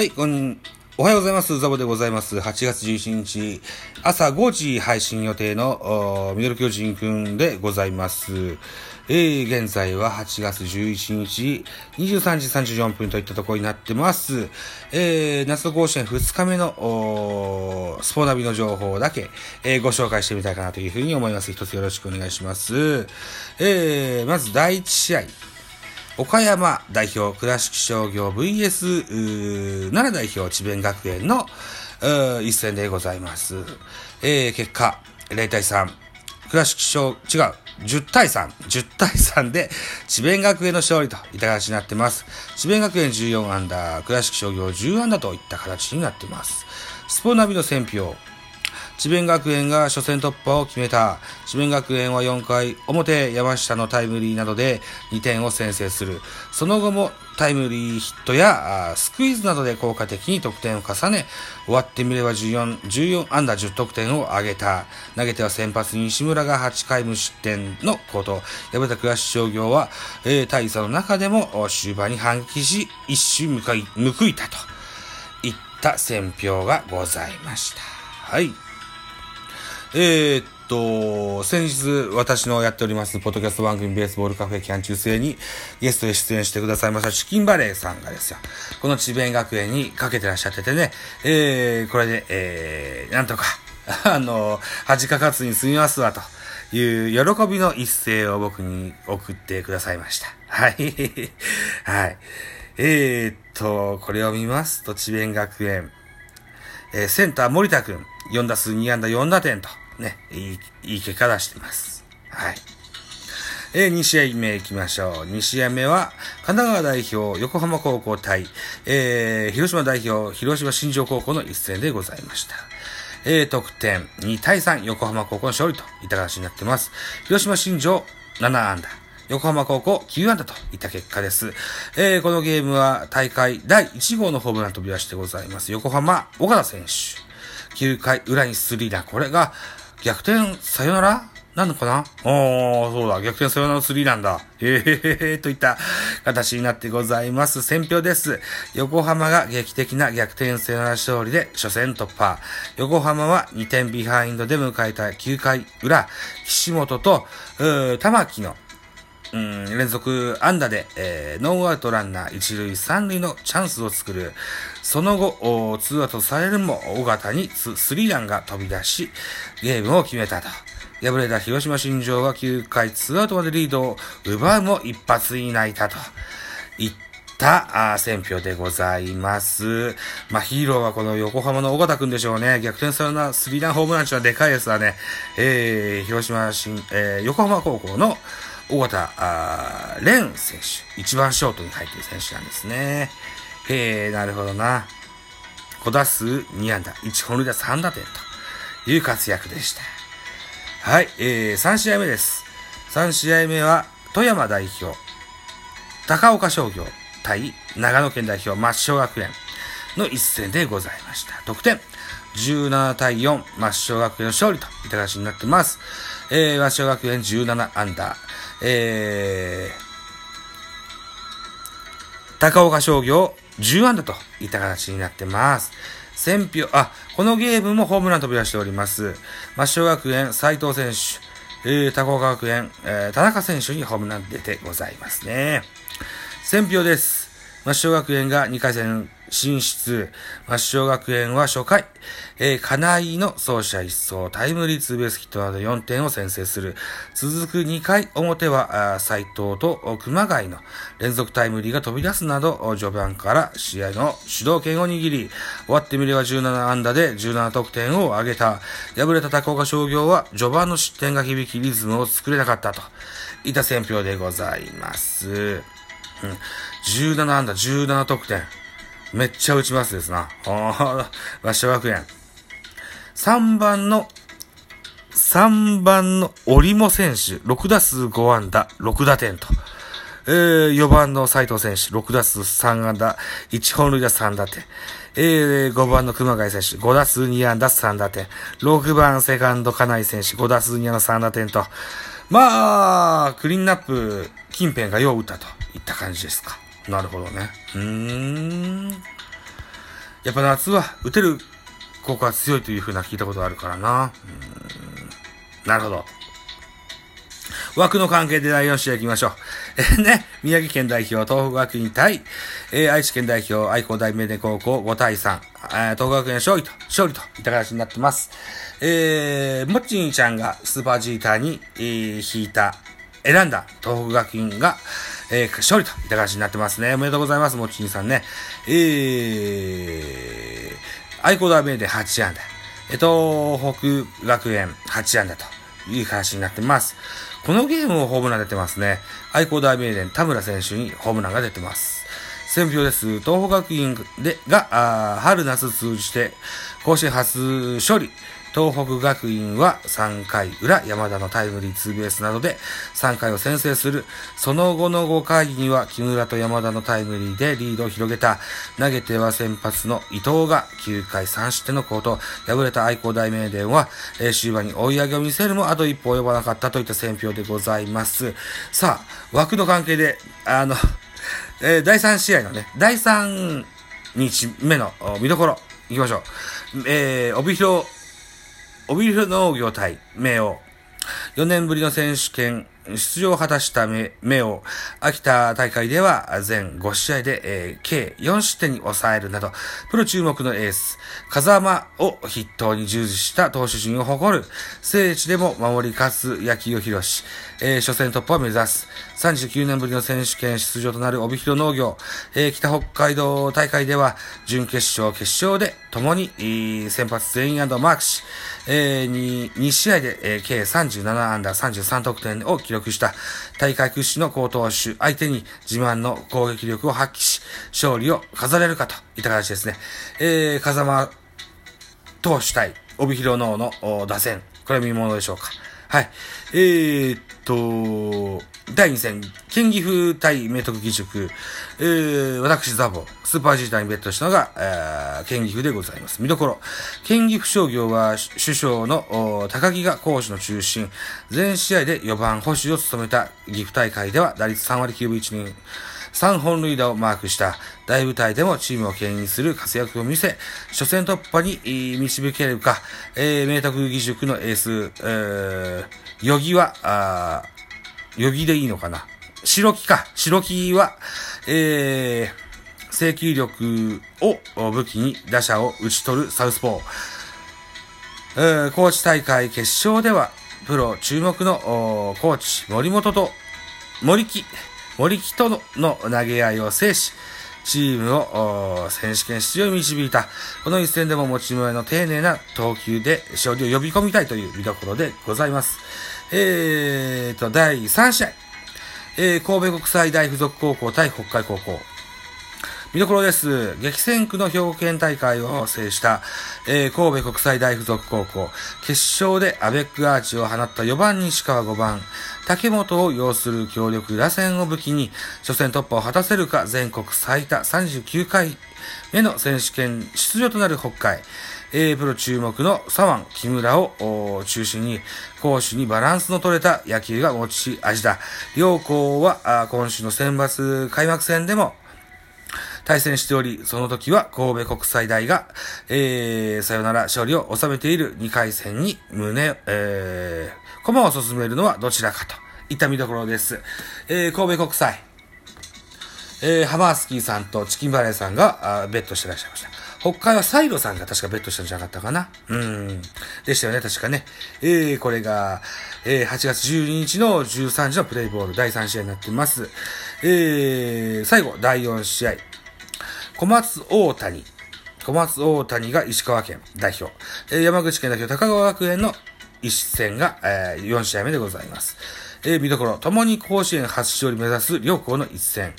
はい、こん、おはようございます。ザボでございます。8月11日、朝5時配信予定の、ミドル巨人くんでございます。えー、現在は8月11日、23時34分といったところになってます。えー、夏の甲子園2日目の、スポナビの情報だけ、えーご紹介してみたいかなというふうに思います。一つよろしくお願いします。えー、まず第1試合。岡山代表倉敷商業 VS 奈良代表智弁学園の一戦でございます。えー、結果、0対3。倉敷商、違う、10対3。10対3で智弁学園の勝利といった形になってます。智弁学園14アンダー、倉敷商業10アンダーといった形になってます。スポナビの選票。智弁学園が初戦突破を決めた。智弁学園は4回表山下のタイムリーなどで2点を先制する。その後もタイムリーヒットやスクイズなどで効果的に得点を重ね、終わってみれば14、14安打10得点を挙げた。投げては先発西村が8回無失点のこと。敗れた倉敷商業は、えー大差の中でも終盤に反撃し、一瞬向かい、報いたといった選評がございました。はい。えーっと、先日私のやっております、ポッドキャスト番組ベースボールカフェキャン中世にゲストで出演してくださいましたチキンバレーさんがですよ、この智弁学園にかけてらっしゃっててね、えー、これで、えー、なんとか、あの、恥かかずに済みますわ、という喜びの一声を僕に送ってくださいました。はい。はい。えー、っと、これを見ますと、智弁学園、えーセンター森田くん、4打数2安打4打点と、ね、いい、いい結果出してます。はい。えー、2試合目行きましょう。2試合目は、神奈川代表、横浜高校対、えー、広島代表、広島新庄高校の一戦でございました。えー、得点、2対3、横浜高校の勝利といった形になってます。広島新庄、7安打。横浜高校9安打といった結果です。えー、このゲームは大会第1号のホームラン飛び出してございます。横浜、岡田選手。9回裏にスリーラン。これが逆転サヨナラなのかな？おー、そうだ。逆転サヨナラスリーランだ。へへへといった形になってございます。選票です。横浜が劇的な逆転サヨナラ勝利で初戦突破。横浜は2点ビハインドで迎えた9回裏、岸本と、うー玉木のうん、連続安打で、えーノーアウトランナー一塁三塁のチャンスを作る。その後、ツーアウトされるも、尾形にスリーランが飛び出し、ゲームを決めたと。敗れた広島新庄は9回ツーアウトまでリードを奪うも一発以内だと。いった、あー選票でございます。まあ、ヒーローはこの横浜の尾形くんでしょうね。逆転サヨナラスリーランホームランっていうのはでかいですわね。えー、広島新、えー、横浜高校の尾形、あ蓮選手。一番ショートに入っている選手なんですね。へえ、なるほどな。5打数2安打、1本塁打3打点という活躍でした。はい、えー、3試合目です。3試合目は、富山代表、高岡商業対長野県代表、抹消学園の一戦でございました。得点、17対4、抹消学園の勝利といった形になってます。えー、抹消学園17アンダー、えー、高岡商業10安打といった形になってます。選票、あ、このゲームもホームラン飛び出しております。抹消学園斉藤選手、えー、高岡学園、えー、田中選手にホームラン出てございますね。選票です。抹消学園が2回戦進出。抹消学園は初回、えー、金井の走者一掃、タイムリーツーベースヒットなど4点を先制する。続く2回表は、あー斉藤と熊谷の連続タイムリーが飛び出すなど、序盤から試合の主導権を握り、終わってみれば17安打で17得点を挙げた。敗れた高岡商業は序盤の失点が響きリズムを作れなかったといた選票でございます。うん、17安打、17得点。めっちゃ打ちますですな。ああ、抹消学園。3番の、3番の折茂選手、6打数5安打、6打点と。えー、4番の斉藤選手、6打数3安打、1本塁打3打点。えー、5番の熊谷選手、5打数2安打3打点。6番セカンド金井選手、5打数2安打3打点と。まあ、クリーンナップ近辺がよう打ったといった感じですか。なるほどね。うーん。やっぱ夏は打てる高校は強いというふうな聞いたことがあるからな。なるほど。枠の関係で第4試合行きましょう。えー、ね、宮城県代表、東北学院対、えー、愛知県代表、愛工大名電高校5対3、えー、東北学園勝利と、勝利といった形になってます。えー、もっちんちゃんがスーパージーターに、えー、引いた、選んだ東北学院が、えー、勝利といった形になってますね。おめでとうございます、もっちんさんね。えー、愛工大名電8安打。え東北学園8安打という形になってます。このゲームをホームラン出てますね。愛工大名電田村選手にホームランが出てます。選票です。東北学院でが、春夏通じて甲子園初勝利。東北学院は3回裏、山田のタイムリーツーベースなどで3回を先制する。その後の5回には木村と山田のタイムリーでリードを広げた。投げては先発の伊藤が9回3失点のコート。敗れた愛工大名電は、え、終盤に追い上げを見せるもあと一歩及ばなかったといった選評でございます。さあ、枠の関係で、あの、えー、第3試合のね、第3日目の見どころ、行きましょう。えー、帯広帯広農業対明王。4年ぶりの選手権出場を果たした目を、秋田大会では全5試合で、えー、計4失点に抑えるなど、プロ注目のエース、風間を筆頭に従事した投手陣を誇る、聖地でも守り勝つ野球を披露し、えー、初戦突破を目指す、39年ぶりの選手権出場となる帯広農業、えー、北北海道大会では、準決勝、決勝で共に、先発全員アドマークし、えー、2, 2試合で、えー、計37アンダー33得点を記録した大会屈指の高投手相手に自慢の攻撃力を発揮し、勝利を飾れるかといった形ですね。えー、風間投手対帯広能の打線、これ見ものでしょうか。はい。えー、っと、第2戦、県岐阜対明徳義塾、えー、私ザボ、スーパージーターにベットしたのが、えー、県岐阜でございます。見どころ、県岐阜商業は首相の高木が講師の中心、全試合で4番保守を務めた岐阜大会では打率3割9分1厘、3本塁打をマークした大舞台でもチームを牽引する活躍を見せ、初戦突破に導けるか、えー、明徳義塾のエース、えー、ヨギは、あヨギでいいのかな白木か。白木は、えー、制球力を武器に打者を打ち取るサウスポー。えー、高知大会決勝では、プロ注目のコーチ森本と森木、森木との投げ合いを制し、チームを選手権出場に導いた。この一戦でも持ち前の丁寧な投球で勝利を呼び込みたいという見どころでございます。えーと、第3試合。えー、神戸国際大付属高校対北海高校。見どころです。激戦区の兵庫県大会を制した、えー、神戸国際大附属高校。決勝でアベックアーチを放った4番西川5番、竹本を要する強力打線を武器に、初戦突破を果たせるか全国最多39回目の選手権出場となる北海。えー、プロ注目の左腕、木村を中心に、攻守にバランスの取れた野球が持ち味だ。両校は今週の選抜開幕戦でも対戦しており、その時は神戸国際大が、えー、さよなら勝利を収めている2回戦に胸、えー、駒を進めるのはどちらかといった見どころです。えー、神戸国際、えー、ハマースキーさんとチキンバレーさんが、あベットしてらっしゃいました。北海はサイドさんが確かベットしたんじゃなかったかな。うん。でしたよね、確かね。えー、これが、えー、8月12日の13時のプレイボール第3試合になっています。えー、最後、第4試合。小松大谷。小松大谷が石川県代表。え、山口県代表高川学園の一戦が、えー、4試合目でございます。えー、見どころ、共に甲子園初勝利目指す両校の一戦。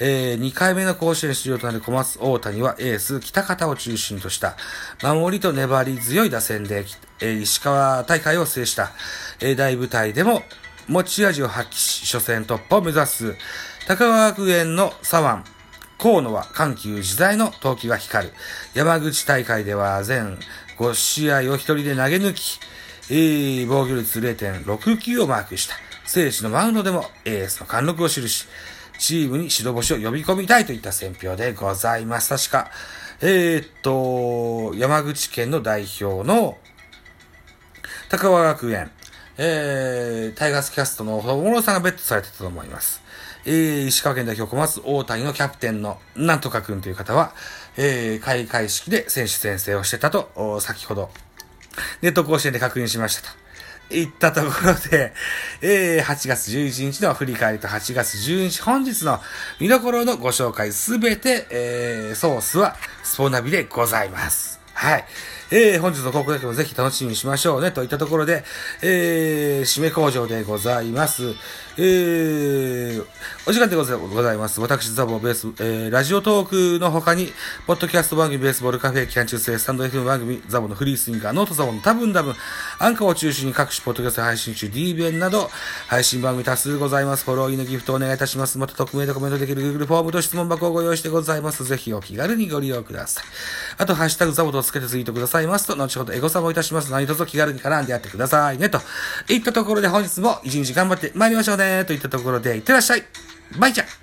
えー、2回目の甲子園出場となる小松大谷はエース北方を中心とした守りと粘り強い打線で、えー、石川大会を制した、えー、大舞台でも持ち味を発揮し初戦突破を目指す高川学園の左腕河野は緩急自在の投球が光る。山口大会では全5試合を一人で投げ抜き、えー、防御率0.69をマークした。聖地のマウンドでもエースの貫禄を記し、チームに白星を呼び込みたいといった選評でございます。確か、えー、っと、山口県の代表の、高川学園、えー、タイガースキャストの小室さんがベットされてたと思います。えー、石川県代表小松大谷のキャプテンのなんとかくんという方は、えー、開会式で選手宣誓をしてたと、先ほど、ネット甲子園で確認しましたと。いったところで、えー、8月11日の振り返りと8月12日本日の見どころのご紹介すべて、えー、ソースはスポナビでございます。はい。えー、本日の高校野球もぜひ楽しみにしましょうね、といったところで、えー、締め工場でございます。えー、お時間でございます。私、ザボベース、えー、ラジオトークの他に、ポッドキャスト番組ベースボールカフェ期間中世スタンド FM 番組ザボのフリースインガー、ノートザボの多分多分、アンカーを中心に各種ポッドキャスト配信中、DBN など、配信番組多数ございます。フォローインのギフトお願いいたします。また匿名でコメントできる Google フォームと質問箱をご用意してございます。ぜひお気軽にご利用ください。あと、ハッシュタグザボとつけてツイートくださいますと、後ほどエゴサもいたします。何卒気軽に絡んでやってくださいね。といったところで本日も一日頑張って参りましょうね。といったところで、いってらっしゃい。バイちゃん